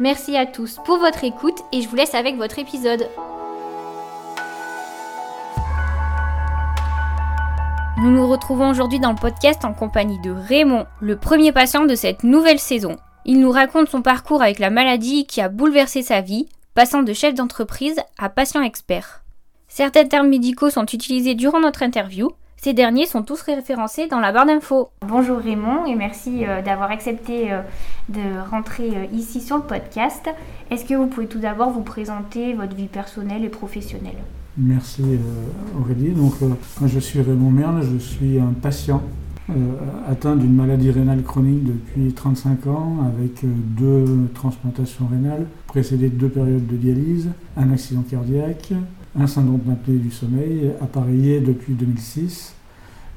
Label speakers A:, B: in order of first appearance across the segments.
A: Merci à tous pour votre écoute et je vous laisse avec votre épisode. Nous nous retrouvons aujourd'hui dans le podcast en compagnie de Raymond, le premier patient de cette nouvelle saison. Il nous raconte son parcours avec la maladie qui a bouleversé sa vie, passant de chef d'entreprise à patient expert. Certains termes médicaux sont utilisés durant notre interview. Ces derniers sont tous référencés dans la barre d'infos. Bonjour Raymond et merci euh, d'avoir accepté euh, de rentrer euh, ici sur le podcast. Est-ce que vous pouvez tout d'abord vous présenter votre vie personnelle et professionnelle?
B: Merci Aurélie. Donc, je suis Raymond Merle, je suis un patient atteint d'une maladie rénale chronique depuis 35 ans avec deux transplantations rénales, précédées de deux périodes de dialyse, un accident cardiaque, un syndrome d'apnée du sommeil, appareillé depuis 2006.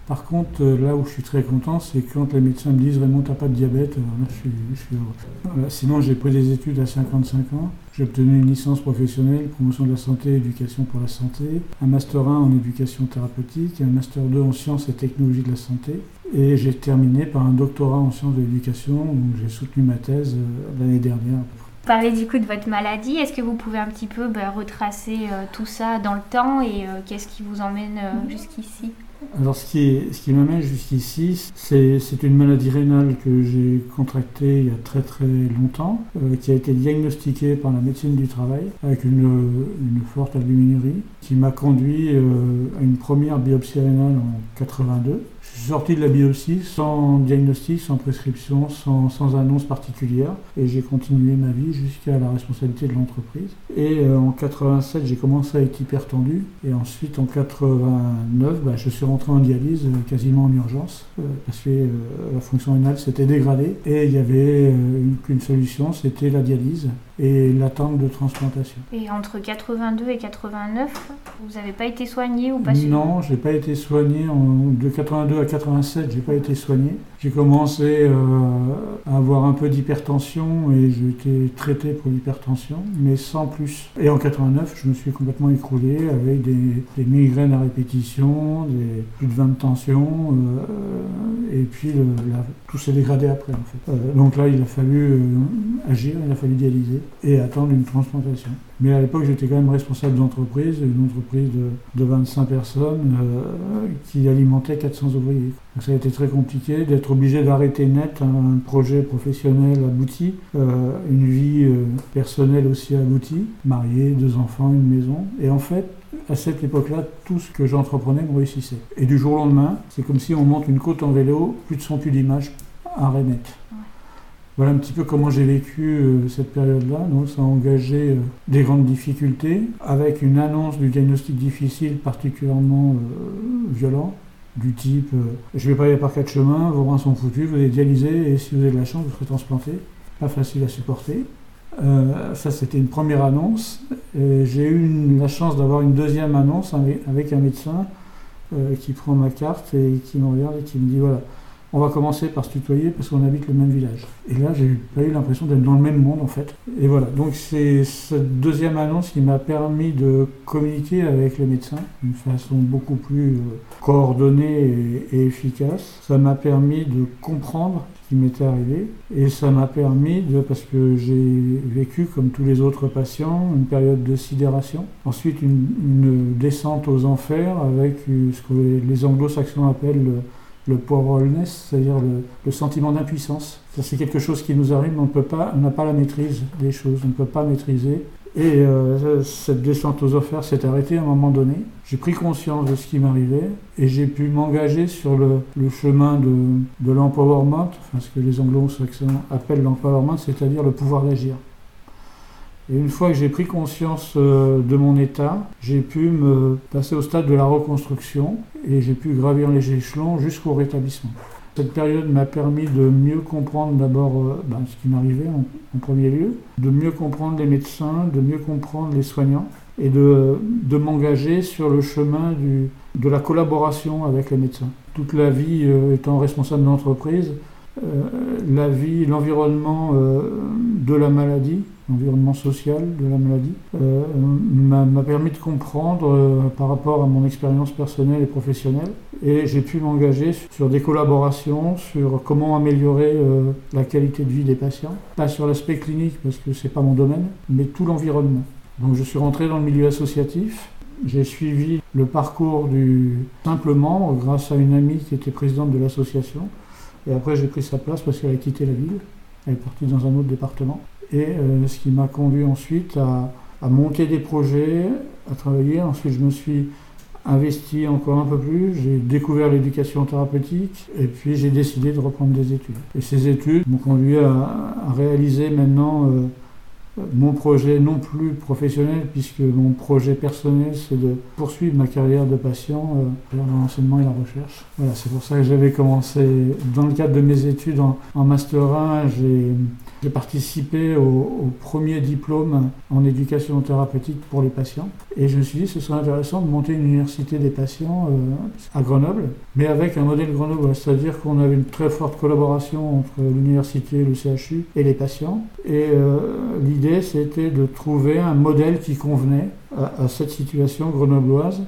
B: Par contre, euh, là où je suis très content, c'est quand les médecins me disent Raymond, t'as pas de diabète, là, je suis, heureux. sinon, j'ai pris des études à 55 ans. J'ai obtenu une licence professionnelle, promotion de la santé, éducation pour la santé, un master 1 en éducation thérapeutique, un master 2 en sciences et technologies de la santé. Et j'ai terminé par un doctorat en sciences de l'éducation où j'ai soutenu ma thèse euh, l'année dernière
A: parler du coup de votre maladie. Est-ce que vous pouvez un petit peu bah, retracer euh, tout ça dans le temps et euh, qu'est-ce qui vous emmène euh, jusqu'ici?
B: Alors ce qui, ce qui m'amène jusqu'ici, c'est une maladie rénale que j'ai contractée il y a très très longtemps, qui a été diagnostiquée par la médecine du travail avec une, une forte albuminurie, qui m'a conduit à une première biopsie rénale en 82 je suis sorti de la biopsie sans diagnostic, sans prescription, sans, sans annonce particulière. Et j'ai continué ma vie jusqu'à la responsabilité de l'entreprise. Et euh, en 87, j'ai commencé à être hypertendu. Et ensuite, en 89, bah, je suis rentré en dialyse euh, quasiment en urgence euh, parce que la fonction rénale s'était dégradée. Et il n'y avait qu'une solution, c'était la dialyse et l'attente de transplantation.
A: Et entre 82 et 89, vous n'avez pas été soigné ou pas
B: Non, je n'ai pas été soigné. de 82 à 87, j'ai pas été soigné. J'ai commencé euh, à avoir un peu d'hypertension et j'ai été traité pour l'hypertension, mais sans plus. Et en 89, je me suis complètement écroulé avec des, migraines à répétition, des plus de 20 de tension, euh, et puis tout s'est dégradé après en fait. Euh, donc là, il a fallu agir, il a fallu dialyser et attendre une transplantation. Mais à l'époque, j'étais quand même responsable d'entreprise, une entreprise de, 25 personnes euh, qui alimentait 400 ouvriers. Donc ça a été très compliqué d'être obligé d'arrêter net un projet professionnel abouti, euh, une vie euh, personnelle aussi aboutie, marié, deux enfants, une maison. Et en fait, à cette époque-là, tout ce que j'entreprenais me réussissait. Et du jour au lendemain, c'est comme si on monte une côte en vélo, plus de son plus d'image, arrêt net. Voilà un petit peu comment j'ai vécu euh, cette période-là. Donc ça a engagé euh, des grandes difficultés, avec une annonce du diagnostic difficile particulièrement euh, violent, du type je vais pas aller par quatre chemins, vos reins sont foutus, vous êtes dialysé et si vous avez de la chance, vous serez transplanté. Pas facile à supporter. ça, c'était une première annonce. J'ai eu la chance d'avoir une deuxième annonce avec, un médecin qui prend ma carte et qui me regarde et qui me dit voilà, on va commencer par se tutoyer parce qu'on habite le même village. Et là, j'ai pas eu l'impression d'être dans le même monde en fait. Et voilà, donc c'est cette deuxième annonce qui m'a permis de communiquer avec les médecins d'une façon beaucoup plus euh, coordonnée et, efficace. Ça m'a permis de comprendre ce qui m'était arrivé et ça m'a permis de, parce que j'ai vécu comme tous les autres patients une période de sidération, ensuite une, descente aux enfers avec ce que les anglo-saxons appellent le le powerlessness, c'est-à-dire le, sentiment d'impuissance. C'est quelque chose qui nous arrive, mais on peut pas, n'a pas la maîtrise des choses, on ne peut pas maîtriser. Et euh, cette descente aux offres s'est arrêtée à un moment donné. J'ai pris conscience de ce qui m'arrivait et j'ai pu m'engager sur le, chemin de, de l'empowerment, ce que les anglo-saxons appellent l'empowerment, c'est-à-dire le pouvoir d'agir. Et une fois que j'ai pris conscience euh, de mon état, j'ai pu me passer au stade de la reconstruction et j'ai pu gravir les échelons jusqu'au rétablissement. Cette période m'a permis de mieux comprendre d'abord euh, ben, ce qui m'arrivait en, premier lieu, de mieux comprendre les médecins, de mieux comprendre les soignants et de, m'engager sur le chemin de la collaboration avec les médecins. Toute la vie euh, étant responsable d'entreprise, la vie, l'environnement de la maladie, l'environnement social de la maladie, euh, m'a permis de comprendre par rapport à mon expérience personnelle et professionnelle. Et j'ai pu m'engager sur des collaborations, sur comment améliorer la qualité de vie des patients. Pas sur l'aspect clinique parce que c'est pas mon domaine, mais tout l'environnement. Donc je suis rentré dans le milieu associatif. J'ai suivi le parcours du simple membre grâce à une amie qui était présidente de l'association. Et après, j'ai pris sa place parce qu'elle a quitté la ville. Elle est partie dans un autre département. Et euh, ce qui m'a conduit ensuite à, monter des projets, à travailler. Ensuite, je me suis investi encore un peu plus. J'ai découvert l'éducation thérapeutique et puis j'ai décidé de reprendre des études. Et ces études m'ont conduit à, à, réaliser maintenant euh, mon projet non plus professionnel, puisque mon projet personnel, c'est de poursuivre ma carrière de patient euh, vers l'enseignement et la recherche. Voilà, c'est pour ça que j'avais commencé, dans le cadre de mes études en, en Master 1, j'ai j'ai participé au, premier diplôme en éducation thérapeutique pour les patients. Et je me suis dit que ce serait intéressant de monter une université des patients euh, à Grenoble, mais avec un modèle Grenoble, c'est-à-dire qu'on avait une très forte collaboration entre l'université, le CHU et les patients. Et euh, l'idée, c'était de trouver un modèle qui convenait à, à cette situation grenobloise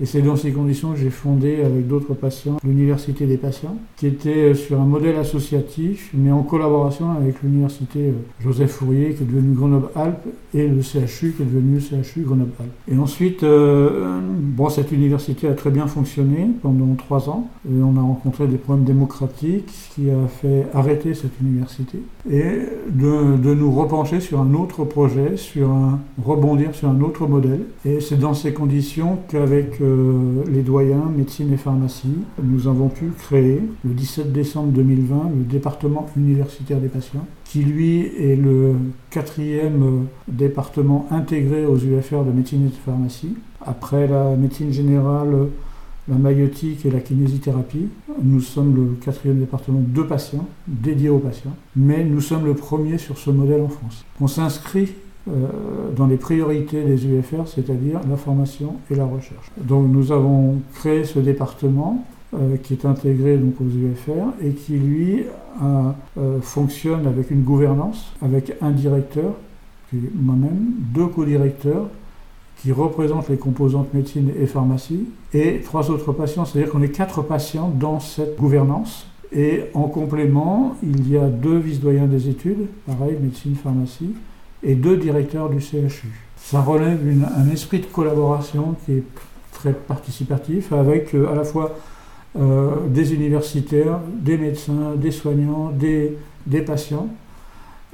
B: et c'est dans ces conditions que j'ai fondé avec d'autres patients l'Université des patients, qui était sur un modèle associatif, mais en collaboration avec l'Université euh, Joseph Fourier, qui est devenue Grenoble-Alpes, et le CHU, qui est devenu CHU Grenoble-Alpes. Et ensuite, euh, bon, cette université a très bien fonctionné pendant trois ans. Et on a rencontré des problèmes démocratiques, qui a fait arrêter cette université, et de, de nous repencher sur un autre projet, sur un, rebondir sur un autre modèle. Et c'est dans ces conditions qu'avec euh, les doyens médecine et pharmacie, nous avons pu créer le 17 décembre 2020 le département universitaire des patients, qui lui est le quatrième département intégré aux UFR de médecine et de pharmacie. Après la médecine générale, la maïotique et la kinésithérapie. Nous sommes le quatrième département de patients, dédiés aux patients, mais nous sommes le premier sur ce modèle en France. On s'inscrit euh, dans les priorités des UFR, c'est-à-dire la formation et la recherche. Donc nous avons créé ce département euh, qui est intégré donc aux UFR et qui lui euh, fonctionne avec une gouvernance, avec un directeur, qui est moi-même, deux co-directeurs qui représentent les composantes médecine et pharmacie, et trois autres patients, c'est-à-dire qu'on est quatre patients dans cette gouvernance. Et en complément, il y a deux vice-doyens des études, pareil, médecine, pharmacie, et deux directeurs du CHU. Ça relève une, un esprit de collaboration qui est très participatif avec euh, à la fois euh, des universitaires, des médecins, des soignants, des, des, patients.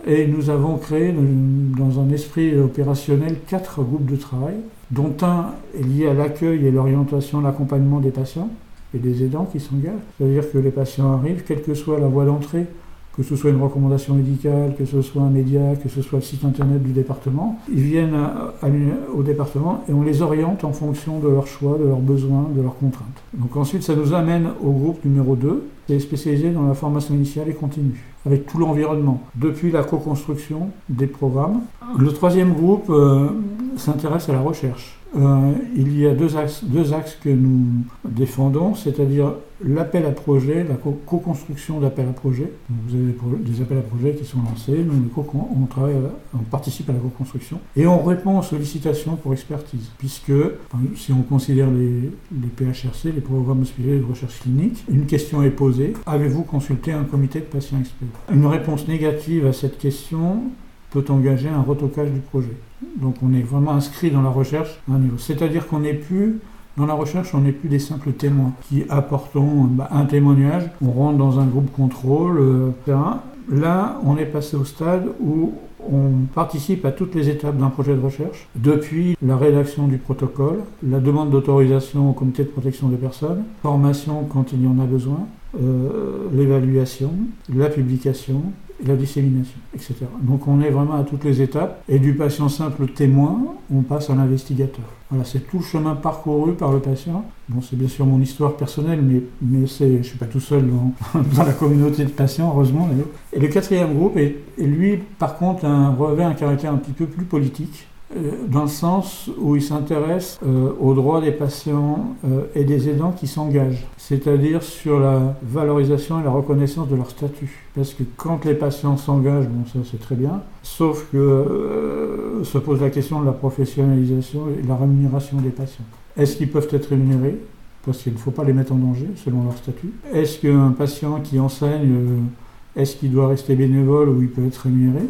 B: Et nous avons créé dans un esprit opérationnel quatre groupes de travail, dont un est lié à l'accueil et l'orientation, l'accompagnement des patients et des aidants qui s'engagent. C'est-à-dire que les patients arrivent, quelle que soit la voie d'entrée, que ce soit une recommandation médicale, que ce soit un média, que ce soit le site internet du département. Ils viennent au département et on les oriente en fonction de leurs choix, de leurs besoins, de leurs contraintes. Donc ensuite, ça nous amène au groupe numéro 2, qui est spécialisé dans la formation initiale et continue, avec tout l'environnement, depuis la co-construction des programmes. Le troisième groupe euh, s'intéresse à la recherche. Euh, il y a deux axes, que nous défendons, c'est-à-dire l'appel à projet, la co-construction d'appels à projet. Vous avez des appels à projet qui sont lancés, nous on, travaille, on participe à la co-construction et on répond aux sollicitations pour expertise, puisque si on considère les, les PHRC, les programmes hospitaliers de recherche clinique, une question est posée avez-vous consulté un comité de patients experts? Une réponse négative à cette question peut engager un retocage du projet. Donc on est vraiment inscrit dans la recherche à un niveau. C'est-à-dire qu'on n'est plus dans la recherche, on n'est plus des simples témoins qui apportons bah, un témoignage, on rentre dans un groupe contrôle, euh, etc. Là, on est passé au stade où on participe à toutes les étapes d'un projet de recherche, depuis la rédaction du protocole, la demande d'autorisation au comité de protection des personnes, formation quand il y en a besoin, euh, l'évaluation, la publication la dissémination, etc. Donc on est vraiment à toutes les étapes, et du patient simple témoin, on passe à l'investigateur. Voilà, c'est tout le chemin parcouru par le patient. Bon, c'est bien sûr mon histoire personnelle, mais, mais c'est, je ne suis pas tout seul dans, la communauté de patients, heureusement. Et le quatrième groupe, est, lui, par contre, un, revêt un caractère un petit peu plus politique. Euh, dans le sens où il s'intéresse euh, aux droits des patients euh, et des aidants qui s'engagent, c'est-à-dire sur la valorisation et la reconnaissance de leur statut. Parce que quand les patients s'engagent, bon ça c'est très bien, sauf que se pose la question de la professionnalisation et de la rémunération des patients. Est-ce qu'ils peuvent être rémunérés? Parce qu'il ne faut pas les mettre en danger selon leur statut. Est-ce qu'un patient qui enseigne, est-ce qu'il doit rester bénévole ou il peut être rémunéré?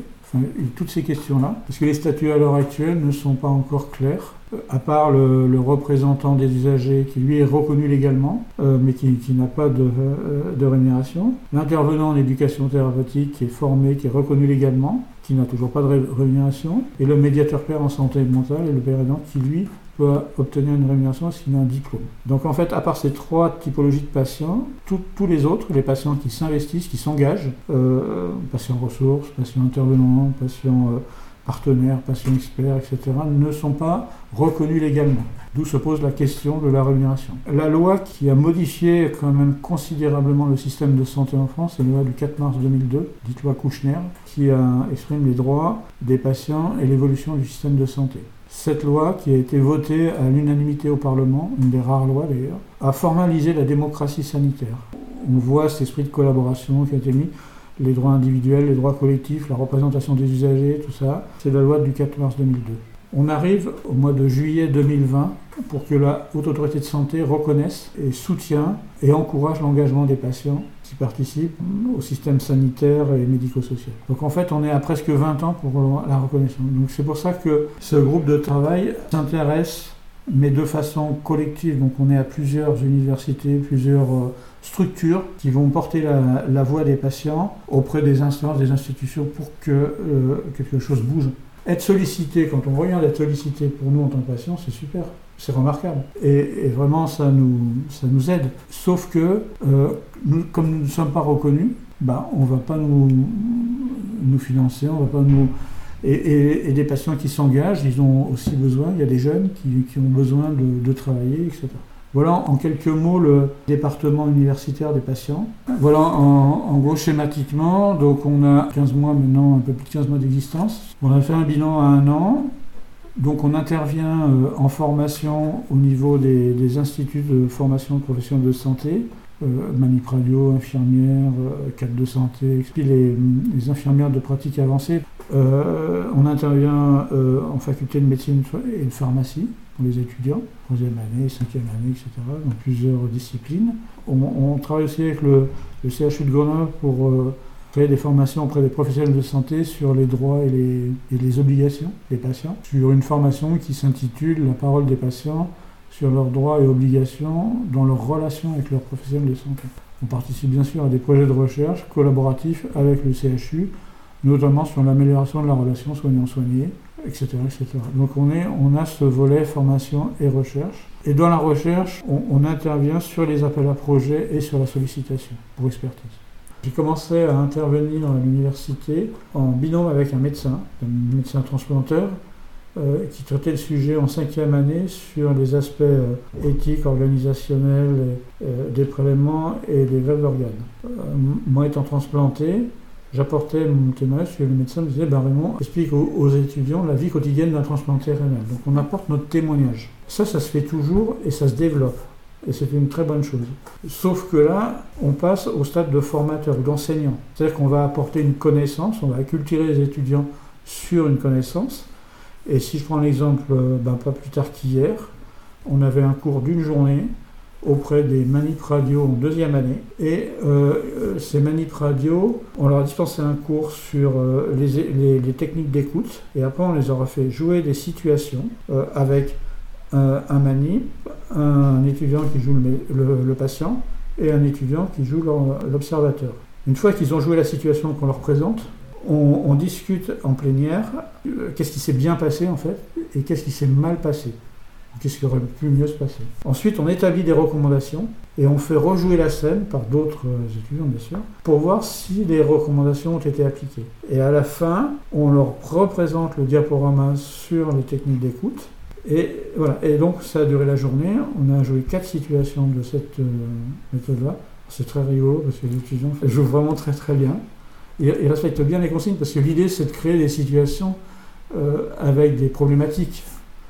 B: Toutes ces questions-là, parce que les statuts à l'heure actuelle ne sont pas encore clairs, à part le, représentant des usagers qui lui est reconnu légalement, euh, mais qui, n'a pas de, euh, de rémunération, l'intervenant en éducation thérapeutique qui est formé, qui est reconnu légalement, qui n'a toujours pas de rémunération, et le médiateur père en santé mentale et le père aidant qui lui obtenir une rémunération s'il a un diplôme. Donc en fait, à part ces trois typologies de patients, tous les autres, les patients qui s'investissent, qui s'engagent, euh, patients ressources, patients intervenants, patients euh, partenaires, patients experts, etc., ne sont pas reconnus légalement. D'où se pose la question de la rémunération. La loi qui a modifié quand même considérablement le système de santé en France, c'est la loi du 4 mars 2002, dite loi Kouchner, qui exprime les droits des patients et l'évolution du système de santé. Cette loi, qui a été votée à l'unanimité au Parlement, une des rares lois d'ailleurs, a formalisé la démocratie sanitaire. On voit cet esprit de collaboration qui a été mis, les droits individuels, les droits collectifs, la représentation des usagers, tout ça. C'est la loi du 4 mars 2002. On arrive au mois de juillet 2020 pour que la Haute Autorité de Santé reconnaisse et soutienne et encourage l'engagement des patients qui participent au système sanitaire et médico-social. Donc en fait, on est à presque 20 ans pour la reconnaissance. Donc c'est pour ça que ce groupe de travail s'intéresse, mais de façon collective. Donc on est à plusieurs universités, plusieurs euh, structures qui vont porter la, voix des patients auprès des instances, des institutions pour que euh, quelque chose bouge. Être sollicité, quand on regarde être sollicité pour nous en tant que patients, c'est super c'est remarquable. Et, vraiment, ça nous, ça nous aide. Sauf que, euh, comme nous ne sommes pas reconnus, bah, on ne va pas nous, nous financer, on va pas nous... Et, des patients qui s'engagent, ils ont aussi besoin, il y a des jeunes qui, ont besoin de, travailler, etc. Voilà en quelques mots le département universitaire des patients. Voilà en, gros schématiquement, donc on a 15 mois maintenant, un peu plus de 15 mois d'existence. On a fait un bilan à un an, donc on intervient euh, en formation au niveau des, instituts de formation professionnelle de santé, euh, manip radio, euh, de santé, puis les, infirmières de pratique avancée. on intervient en faculté de médecine et de pharmacie les étudiants, troisième année, cinquième année, etc., dans plusieurs disciplines. On, travaille aussi avec le, CHU de Grenoble pour des formations auprès des professionnels de santé sur les droits et les, et les obligations des patients, sur une formation qui s'intitule La parole des patients sur leurs droits et obligations dans leur relation avec leurs professionnels de santé. On participe bien sûr à des projets de recherche collaboratifs avec le CHU, notamment sur l'amélioration de la relation soignant-soigné, etc.. Donc on, est, on a ce volet formation et recherche. Et dans la recherche, on, on intervient sur les appels à projets et sur la sollicitation pour expertise. J'ai commencé à intervenir à l'université en binôme avec un médecin, un médecin transplanteur, euh, qui traitait le sujet en cinquième année sur les aspects euh, éthiques, organisationnels euh, des prélèvements et des grèves d'organes. moi étant transplanté, j'apportais mon témoignage et le médecin me disait ben Raymond, explique aux, étudiants la vie quotidienne d'un transplanté rénal. Donc on apporte notre témoignage. Ça, ça se fait toujours et ça se développe. Et c'est une très bonne chose. Sauf que là, on passe au stade de formateur ou d'enseignant. C'est-à-dire qu'on va apporter une connaissance, on va acculturer les étudiants sur une connaissance. Et si je prends l'exemple, euh, ben, pas plus tard qu'hier, on avait un cours d'une journée auprès des manip radio en deuxième année. Et euh, ces manip radio, on leur a dispensé un cours sur euh, les, techniques d'écoute. Et après, on les aura fait jouer des situations avec un manip, un étudiant qui joue le, patient et un étudiant qui joue l'observateur. Une fois qu'ils ont joué la situation qu'on leur présente, on, discute en plénière euh, qu'est-ce qui s'est bien passé en fait et qu'est-ce qui s'est mal passé. Qu'est-ce qui aurait pu mieux se passer Ensuite, on établit des recommandations et on fait rejouer la scène par d'autres euh, étudiants, bien sûr, pour voir si les recommandations ont été appliquées. Et à la fin, on leur représente le diaporama sur les techniques d'écoute. Et voilà. Et donc, ça a duré la journée. On a joué quatre situations de cette euh, méthode-là. C'est très rigolo parce que les étudiants jouent vraiment très très bien. Ils, respectent bien les consignes parce que l'idée, c'est de créer des situations euh, avec des problématiques.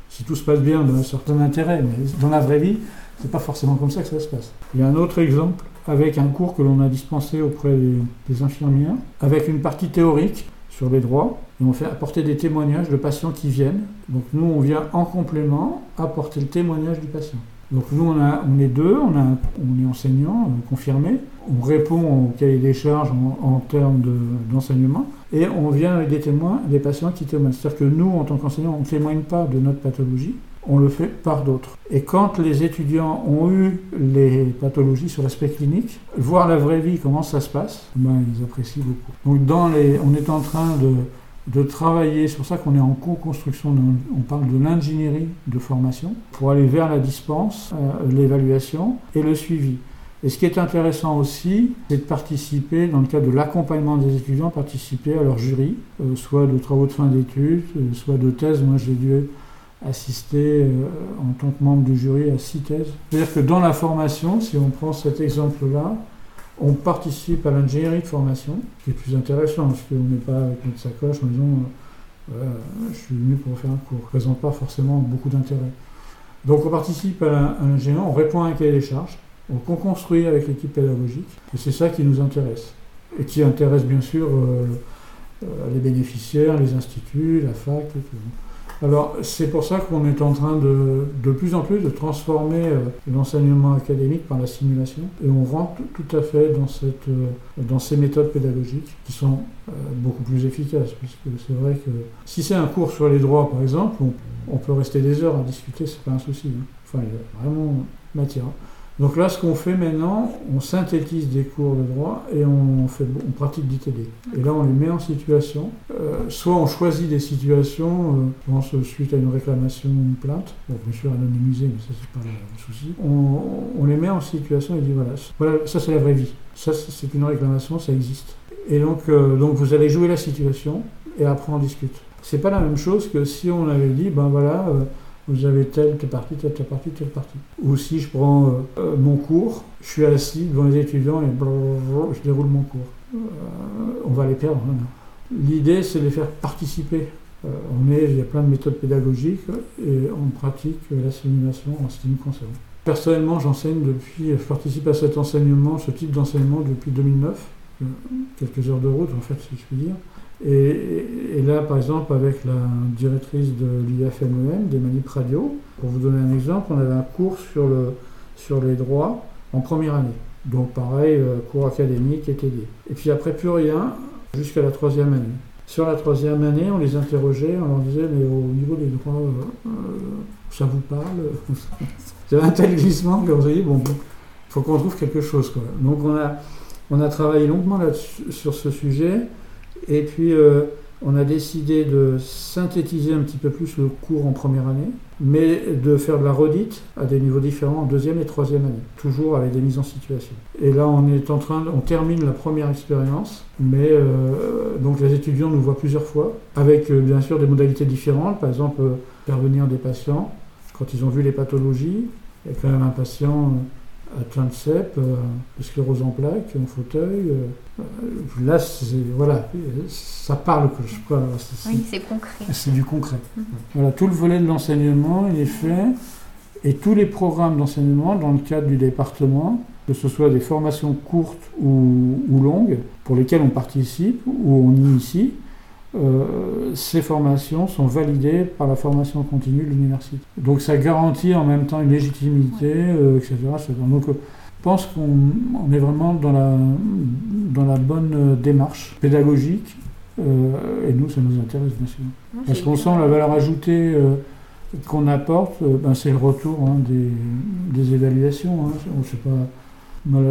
B: Si tout se passe bien, ben, un certain intérêt, mais dans la vraie vie, c'est pas forcément comme ça que ça se passe. Il y a un autre exemple avec un cours que l'on a dispensé auprès des, des infirmières, avec une partie théorique sur les droits, et on fait apporter des témoignages de patients qui viennent. Donc nous, on vient en complément apporter le témoignage du patient. Donc nous, on, a, on est deux, on, a, on est enseignant euh, confirmé, on répond au cahier des charges en, en termes de- d'enseignement, et on vient avec des témoins, des patients qui témoignent. C'est-à-dire que nous, en tant qu'enseignants, on ne témoigne pas de notre pathologie, on le fait par d'autres. Et quand les étudiants ont eu les pathologies sur l'aspect clinique, voir la vraie vie, comment ça se passe, ben, ils apprécient beaucoup. Donc dans les, on est en train de, de travailler, c'est pour ça qu'on est en co-construction, on parle de l'ingénierie de formation, pour aller vers la dispense, euh, l'évaluation et le suivi. Et ce qui est intéressant aussi, c'est de participer, dans le cadre de l'accompagnement des étudiants, participer à leur jury, euh, soit de travaux de fin d'études, euh, soit de thèses. Moi, j'ai dû assister en tant que membre du jury à six thèses. C'est-à-dire que dans la formation, si on prend cet exemple-là, on participe à l'ingénierie de formation, qui est plus intéressant, parce qu'on n'est pas avec notre sacoche en disant euh, je suis venu pour faire un cours. Ne présente pas forcément beaucoup d'intérêt. Donc on participe à à l'ingénierie, on répond à un cahier des charges, on co-construit avec l'équipe pédagogique, et c'est ça qui nous intéresse. Et qui intéresse bien sûr euh, euh, les bénéficiaires, les instituts, la fac, et tout. Alors, c'est pour ça qu'on est en train de, de plus en plus de transformer euh, l'enseignement académique par la simulation. Et on rentre tout à fait dans, cette, euh, dans ces méthodes pédagogiques qui sont euh, beaucoup plus efficaces. Puisque c'est vrai que si c'est un cours sur les droits, par exemple, on, peut rester des heures à discuter, c'est pas un souci. hein. Enfin, il y a vraiment matière. Donc là, ce qu'on fait maintenant, on synthétise des cours de droit et on, fait, on pratique d'ITD. Et là, on les met en situation. Euh, soit on choisit des situations, euh, je pense suite à une réclamation, une plainte, bon, bien sûr anonymisée, mais ça, c'est pas le souci. On, on les met en situation et dit voilà, voilà ça c'est la vraie vie. Ça, c'est une réclamation, ça existe. Et donc, euh, donc vous allez jouer la situation et après on discute. C'est pas la même chose que si on avait dit, ben voilà, euh, vous avez telle, telle partie, telle, telle partie, telle partie. Ou si je prends euh, euh, mon cours, je suis assis devant les étudiants et je déroule mon cours. Euh, on va les perdre. hein. L'idée, c'est de les faire participer. On est, il y a plein de méthodes pédagogiques et on pratique la simulation en ce qui. Personnellement, j'enseigne depuis, je participe à cet enseignement, ce type d'enseignement depuis 2009, euh, quelques heures de route en fait, si je puis dire. Et, là, par exemple, avec la directrice de l'IFMEM, des manips radio, pour vous donner un exemple, on avait un cours sur, le, sur les droits en première année. Donc pareil, euh, cours académique et TD. Et puis après, plus rien jusqu'à la troisième année. Sur la troisième année, on les interrogeait, on leur disait, mais au niveau des droits, euh, euh, ça vous parle avait un tel glissement qu'on s'est dit, bon, il faut qu'on trouve quelque chose. Quoi. Donc on a, on a travaillé longuement là-dessus- sur ce sujet, et puis euh, on a décidé de synthétiser un petit peu plus le cours en première année, mais de faire de la redite à des niveaux différents en deuxième et troisième année, toujours avec des mises en situation. Et là, on est en train, on termine la première expérience, mais euh, donc les étudiants nous voient plusieurs fois, avec euh, bien sûr des modalités différentes, par exemple euh, faire venir des patients quand ils ont vu les pathologies. Il y a quand même un patient atteint de CEP, euh, de sclérose en plaques, en fauteuil. euh, euh, là, voilà, ça parle, que je crois.
A: Oui, c'est concret.
B: c'est du concret.
A: Mhm.
B: Voilà, tout le volet de l'enseignement, il est fait. Et tous les programmes d'enseignement dans le cadre du département, que ce soit des formations courtes ou, ou longues, pour lesquelles on participe ou on initie, euh, ces formations sont validées par la formation continue de l'université. Donc ça garantit en même temps une légitimité, euh, etc. etc. Donc euh, je pense qu'on on est vraiment dans la, dans la bonne démarche pédagogique. euh, et nous, ça nous intéresse bien sûr.
A: Non,
B: Parce qu'on sent la valeur ajoutée qu'on apporte, ben, c'est le retour hein, des, des évaluations. Hein. On sait pas,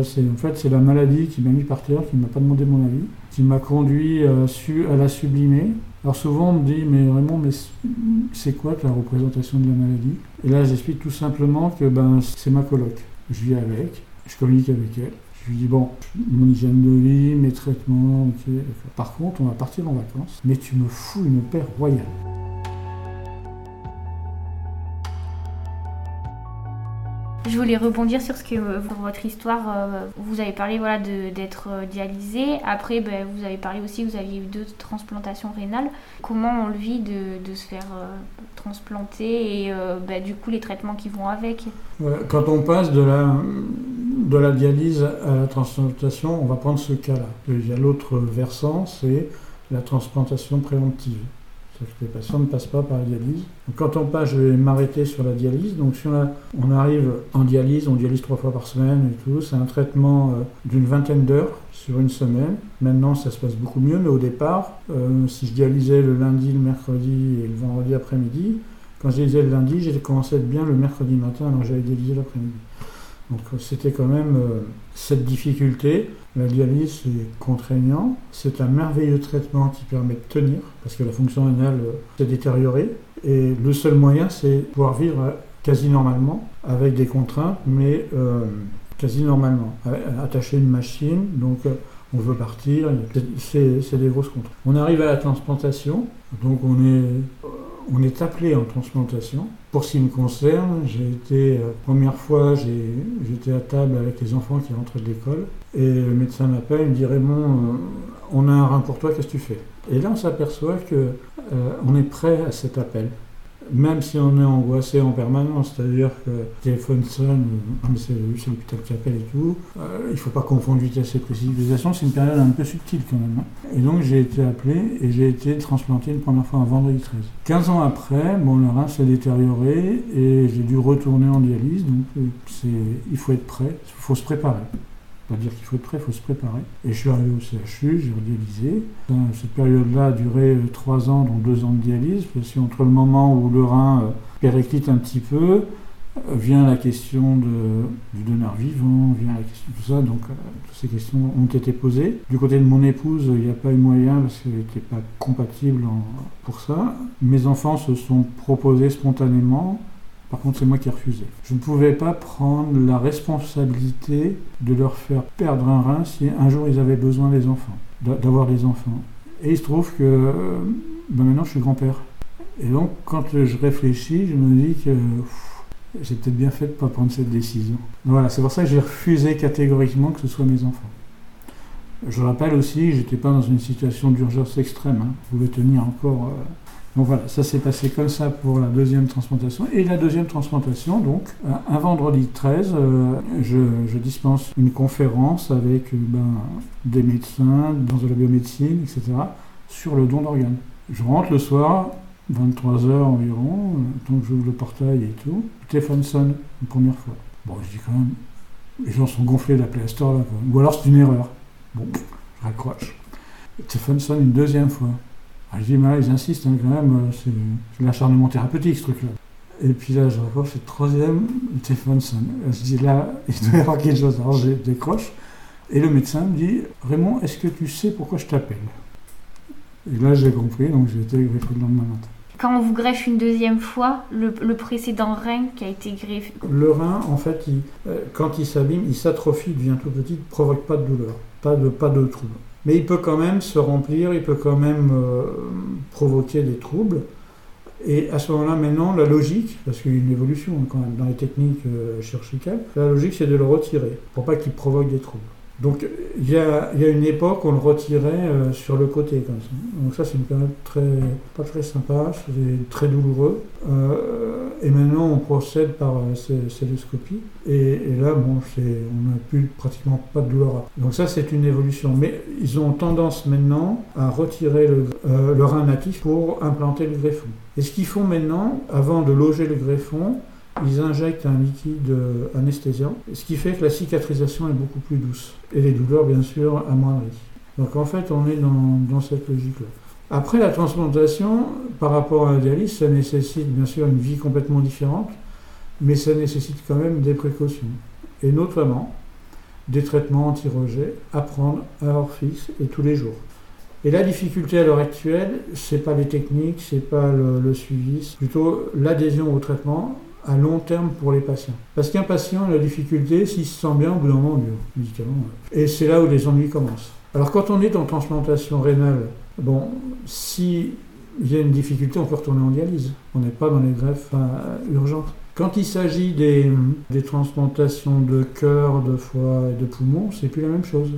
B: C'est, en fait, c'est la maladie qui m'a mis par terre, qui ne m'a pas demandé mon avis, qui m'a conduit à, su, à la sublimer. Alors souvent on me dit, mais vraiment, mais c'est quoi la représentation de la maladie? Et là, j'explique tout simplement que ben, c'est ma coloc. Je vis avec, je communique avec elle. Je lui dis, bon, mon hygiène de vie, mes traitements. Par contre, on va partir en vacances, mais tu me fous une paire royale.
A: Je voulais rebondir sur ce que euh, votre histoire, euh, vous avez parlé voilà, d'être euh, dialysé. Après, ben, vous avez parlé aussi que vous aviez eu deux transplantations rénales. Comment on le vit de, de se faire transplanter et ben, du coup les traitements qui vont avec?
B: Quand on passe de la, de la dialyse à la transplantation, on va prendre ce cas-là. Il y a l'autre versant, c'est la transplantation préventive les patients ne passent pas par la dialyse. quand on passe, je vais m'arrêter sur la dialyse. Donc si on, arrive en dialyse, on dialyse trois fois par semaine et tout. C'est un traitement euh, d'une vingtaine d'heures sur une semaine. Maintenant, ça se passe beaucoup mieux, mais au départ, euh, si je dialysais le lundi, le mercredi et le vendredi après-midi, quand je dialysais le lundi, j'ai commencé à être bien le mercredi matin, alors j'avais dialysé l'après-midi. Donc c'était quand même euh, cette difficulté. La dialyse, c'est contraignant. C'est un merveilleux traitement qui permet de tenir, parce que la fonction rénale euh, s'est détériorée. Et le seul moyen, c'est pouvoir vivre euh, quasi normalement, avec des contraintes, mais quasi normalement. Attacher une machine, donc on veut partir, c'est des grosses contraintes. On arrive à la transplantation, donc on est on est appelé en transplantation. Pour ce qui me concerne, j'ai été, euh, première fois, j'étais à table avec les enfants qui rentraient de l'école, et le médecin m'appelle, il me dit Raymond, euh, on a un rein pour toi, qu'est-ce que tu fais? Et là, on s'aperçoit qu'on euh, est prêt à cet appel même si on est angoissé en permanence, c'est-à-dire que le téléphone sonne, ah, c'est l'hôpital qui appelle et tout, euh, il ne faut pas confondre vitesse et précipitation, c'est une période un peu subtile quand même. Hein. Et donc j'ai été appelé et j'ai été transplanté une première fois un vendredi 13. 15 ans après, le rein s'est détérioré et j'ai dû retourner en dialyse, donc euh, il faut être prêt, il faut se préparer pas dire qu'il faut être prêt, il faut se préparer. Et je suis arrivé au CHU, j'ai redialysé. Cette période-là a duré trois ans, dont deux ans de dialyse, parce qu'entre le moment où le rein euh, périclite un petit peu, euh, vient la question du donneur vivant, vient la question de tout ça, donc euh, toutes ces questions ont été posées. Du côté de mon épouse, il n'y a pas eu moyen parce qu'elle n'était pas compatible pour ça. Mes enfants se sont proposés spontanément par contre, c'est moi qui ai refusé. Je ne pouvais pas prendre la responsabilité de leur faire perdre un rein si un jour ils avaient besoin des enfants, d'avoir des enfants. Et il se trouve que ben maintenant je suis grand-père. Et donc, quand je réfléchis, je me dis que j'ai peut-être bien fait de ne pas prendre cette décision. Voilà, c'est pour ça que j'ai refusé catégoriquement que ce soit mes enfants. Je rappelle aussi, j'étais pas dans une situation d'urgence extrême. Hein. Je pouvais tenir encore euh, donc voilà, ça s'est passé comme ça pour la deuxième transplantation. Et la deuxième transplantation, donc, euh, un vendredi 13, euh, je, dispense une conférence avec euh, ben, des médecins dans de la biomédecine, etc., sur le don d'organes. Je rentre le soir, 23h environ, donc j'ouvre le portail et tout. Le sonne une première fois. Bon, je dis quand même, les gens sont gonflés d'appeler à ce là Ou alors c'est une erreur. Bon, je raccroche. Le sonne une deuxième fois. Ah, je dis, mais là, ils insistent hein, quand même, euh, c'est l'acharnement thérapeutique ce truc-là. Et puis là, je rapproche, c'est le troisième, le téléphone sonne. Je dis, là, il doit y avoir quelque chose. Alors je décroche, et le médecin me dit, Raymond, est-ce que tu sais pourquoi je t'appelle? Et là, j'ai compris, donc j'ai été greffé le lendemain matin.
A: Quand on vous greffe une deuxième fois, le, précédent rein qui a été greffé
B: Le rein, en fait, euh, quand il s'abîme, il s'atrophie, il devient tout petit, ne provoque pas de douleur, pas de, pas de trouble mais il peut quand même se remplir, il peut quand même euh, provoquer des troubles. Et à ce moment-là, maintenant, la logique, parce qu'il y a une évolution hein, quand même dans les techniques euh, chirurgicales, la logique c'est de le retirer pour pas qu'il provoque des troubles. Donc il y a, une époque, on le retirait euh, sur le côté comme ça. Donc ça, c'est une période très, pas très sympa, c'est très douloureux. Euh, et maintenant, on procède par euh, celluloscopie. Et, là, bon, on n'a plus pratiquement pas de douleur. Donc ça, c'est une évolution. Mais ils ont tendance maintenant à retirer le, le rein natif pour implanter le greffon. Et ce qu'ils font maintenant, avant de loger le greffon, ils injectent un liquide anesthésiant, ce qui fait que la cicatrisation est beaucoup plus douce. Et les douleurs, bien sûr, amoindries. Donc en fait, on est dans, cette logique-là. Après la transplantation, par rapport à la dialyse, ça nécessite bien sûr une vie complètement différente, mais ça nécessite quand même des précautions. Et notamment, des traitements anti-rejet à prendre à heure fixe et tous les jours. Et la difficulté à l'heure actuelle, c'est pas les techniques, c'est pas le suivi, c'est plutôt l'adhésion au traitement à long terme pour les patients. Parce qu'un patient a la difficulté, s'il se sent bien, au bout d'un moment. Et c'est là où les ennuis commencent. Alors quand on est en transplantation rénale, bon, si il y a une difficulté, on peut retourner en dialyse. On n'est pas dans les greffes euh, urgentes. Quand il s'agit des, des, transplantations de cœur, de foie et de poumon, c'est plus la même chose.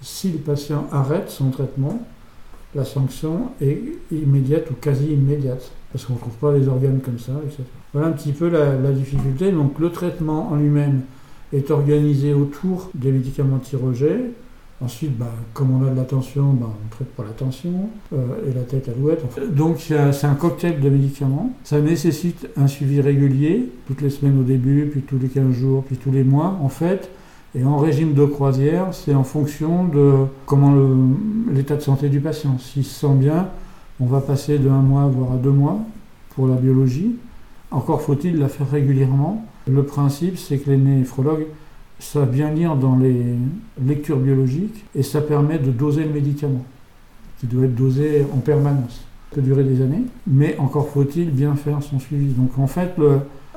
B: Si le patient arrête son traitement, la sanction est immédiate ou quasi immédiate, parce qu'on ne trouve pas les organes comme ça, etc. Voilà un petit peu la, difficulté. Donc le traitement en lui-même est organisé autour des médicaments anti-rejet. Ensuite, bah, comme on a de la tension, bah, on traite pour la tension euh, et la tête alouette. Donc c'est un cocktail de médicaments. Ça nécessite un suivi régulier, toutes les semaines au début, puis tous les 15 jours, puis tous les mois. En fait, et en régime de croisière, c'est en fonction de comment l'état de santé du patient. S'il se sent bien, on va passer de un mois, voire à deux mois pour la biologie. Encore faut-il la faire régulièrement. Le principe, c'est que les néphrologues savent bien lire dans les lectures biologiques et ça permet de doser le médicament, qui doit être dosé en permanence. Ça peut durer des années, mais encore faut-il bien faire son suivi. Donc en fait,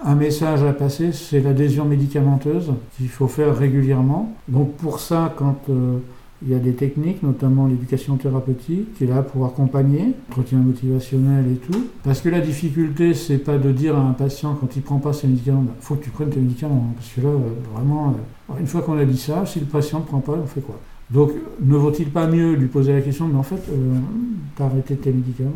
B: un message à passer, c'est l'adhésion médicamenteuse qu'il faut faire régulièrement. Donc pour ça, quand euh, il y a des techniques, notamment l'éducation thérapeutique, qui est là pour accompagner, entretien motivationnel et tout. Parce que la difficulté, c'est pas de dire à un patient quand il prend pas ses médicaments, bah, faut que tu prennes tes médicaments. Hein, parce que là, euh, vraiment, euh, une fois qu'on a dit ça, si le patient ne prend pas, on fait quoi? Donc, ne vaut-il pas mieux lui poser la question, mais en fait, euh, tu as arrêté tes médicaments.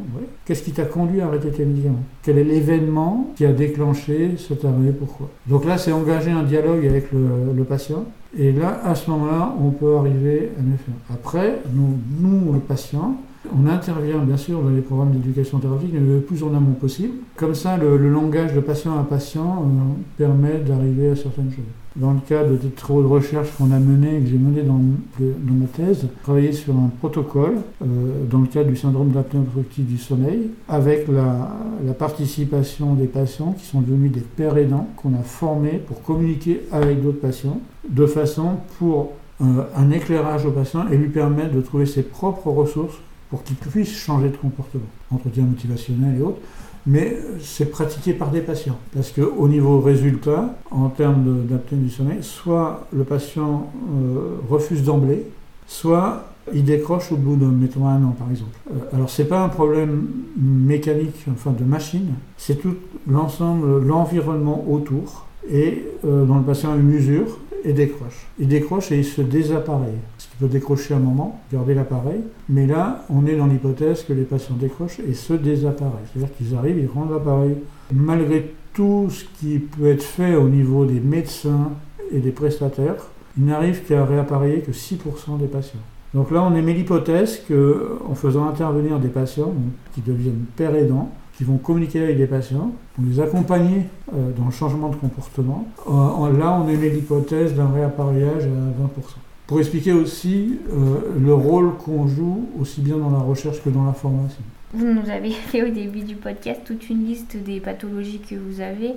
B: Qu'est-ce qui t'a conduit à arrêter tes médicaments? Quel est l'événement qui a déclenché cet arrêt? Pourquoi? Donc là, c'est engager un dialogue avec le, patient. Et là, à ce moment-là, on peut arriver à mieux faire. Après, nous, nous le patient, on intervient bien sûr dans les programmes d'éducation thérapeutique le plus en amont possible. Comme ça, le, langage de patient à patient euh, permet d'arriver à certaines choses dans le cadre des travaux de recherche qu'on a menés, que j'ai menés dans, dans, ma thèse, travaillé sur un protocole euh, dans le cadre du syndrome d'apnée obstructive du sommeil, avec la, la, participation des patients qui sont devenus des pères aidants qu'on a formés pour communiquer avec d'autres patients, de façon pour euh, un éclairage au patient et lui permettre de trouver ses propres ressources pour qu'il puisse changer de comportement, entretien motivationnel et autres mais c'est pratiqué par des patients. Parce qu'au niveau résultat, en termes d'apnée du sommeil, soit le patient euh, refuse d'emblée, soit il décroche au bout de, mettons, un an, par exemple. Euh, alors, ce n'est pas un problème mécanique, enfin de machine, c'est tout l'ensemble, l'environnement autour, et euh, dont le patient une usure, et décroche. Il décroche et il se désappareille. Ce qui peut décrocher un moment, garder l'appareil, mais là, on est dans l'hypothèse que les patients décrochent et se désappareillent. C'est-à-dire qu'ils arrivent, ils rendent l'appareil. Malgré tout ce qui peut être fait au niveau des médecins et des prestataires, il n'arrive qu'à réappareiller que 6% des patients. Donc là, on émet l'hypothèse qu'en faisant intervenir des patients qui deviennent pères aidants, qui vont communiquer avec les patients, pour les accompagner euh, dans le changement de comportement. Euh, là, on émet l'hypothèse d'un réappareillage à 20%. Pour expliquer aussi euh, le rôle qu'on joue aussi bien dans la recherche que dans la formation.
A: Vous nous avez fait au début du podcast toute une liste des pathologies que vous avez,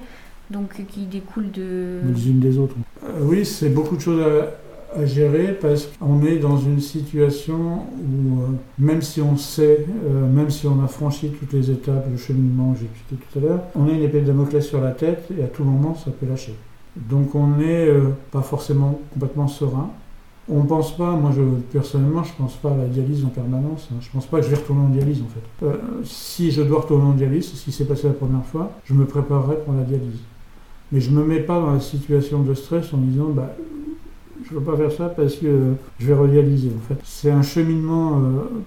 A: donc qui découlent de...
B: Les unes des autres. oui, c'est beaucoup de choses à, à gérer parce qu'on est dans une situation où, euh, même si on sait, euh, même si on a franchi toutes les étapes, le cheminement que j'ai expliqué tout à l'heure, on a une épée de Damoclès sur la tête et à tout moment ça peut lâcher. Donc on n'est euh, pas forcément complètement serein. On pense pas, moi je, personnellement, je ne pense pas à la dialyse en permanence. Hein. Je ne pense pas que je vais retourner en dialyse en fait. Si je dois retourner en dialyse, ce qui s'est passé la première fois, je me préparerai pour la dialyse. Mais je ne me mets pas dans la situation de stress en disant, bah, je ne veux pas faire ça parce que je vais fait, c'est un cheminement euh,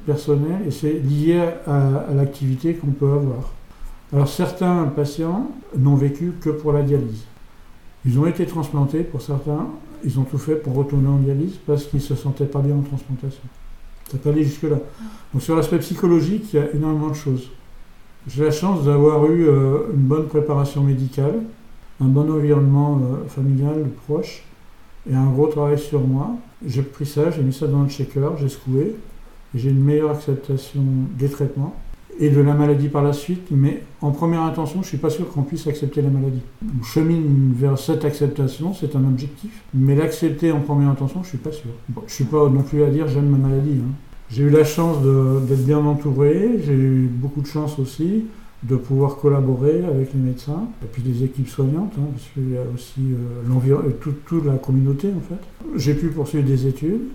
B: personnel et c'est lié à, à l'activité qu'on peut avoir. Alors certains patients n'ont vécu que pour la dialyse. Ils ont été transplantés pour certains, ils ont tout fait pour retourner en dialyse parce qu'ils ne se sentaient pas bien en transplantation. Ça peut aller jusque-là. Donc sur l'aspect psychologique, il y a énormément de choses. J'ai la chance d'avoir eu euh, une bonne préparation médicale, un bon environnement euh, familial proche, et un gros travail sur moi. J'ai pris ça, j'ai mis ça dans le shaker, j'ai secoué, j'ai une meilleure acceptation des traitements. et de la maladie par la suite, mais en première intention, je ne suis pas sûr qu'on puisse accepter la maladie. On chemine vers cette acceptation, c'est un objectif, mais l'accepter en première intention, je ne suis pas sûr. je ne suis pas non plus à dire j'aime ma maladie. Hein. J'ai eu la chance d'être bien entouré, j'ai eu beaucoup de chance aussi de pouvoir collaborer avec les médecins et puis des équipes soignantes, hein, parce qu'il y a aussi euh, euh toute, la communauté en fait. J'ai pu poursuivre des études,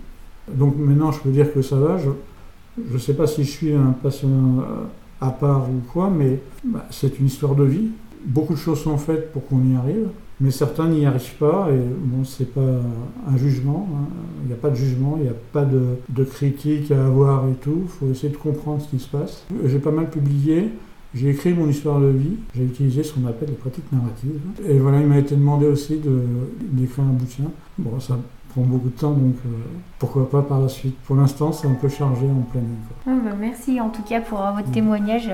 B: donc maintenant je peux dire que ça va. Je ne sais pas si je suis un patient euh, à part ou quoi, mais bah, c'est une histoire de vie. Beaucoup de choses sont faites pour qu'on y arrive, mais certains n'y arrivent pas, et bon, c'est pas un jugement, hein. il n'y a pas de jugement, il n'y a pas de, de critique à avoir et tout, il faut essayer de comprendre ce qui se passe. J'ai pas mal publié, j'ai écrit mon histoire de vie, j'ai utilisé ce qu'on appelle les pratiques narratives. Et voilà, il m'a été demandé aussi d'écrire un bouquin. Bon, ça prend beaucoup de temps, donc euh, pourquoi pas par la suite. Pour l'instant, c'est un peu chargé en planning.
A: Oh, bah, merci en tout cas pour votre mm. témoignage.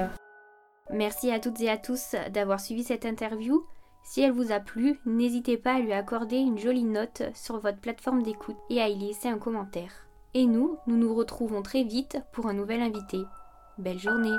A: Merci à toutes et à tous d'avoir suivi cette interview. Si elle vous a plu, n'hésitez pas à lui accorder une jolie note sur votre plateforme d'écoute et à y laisser un commentaire. Et nous, nous nous retrouvons très vite pour un nouvel invité. Belle journée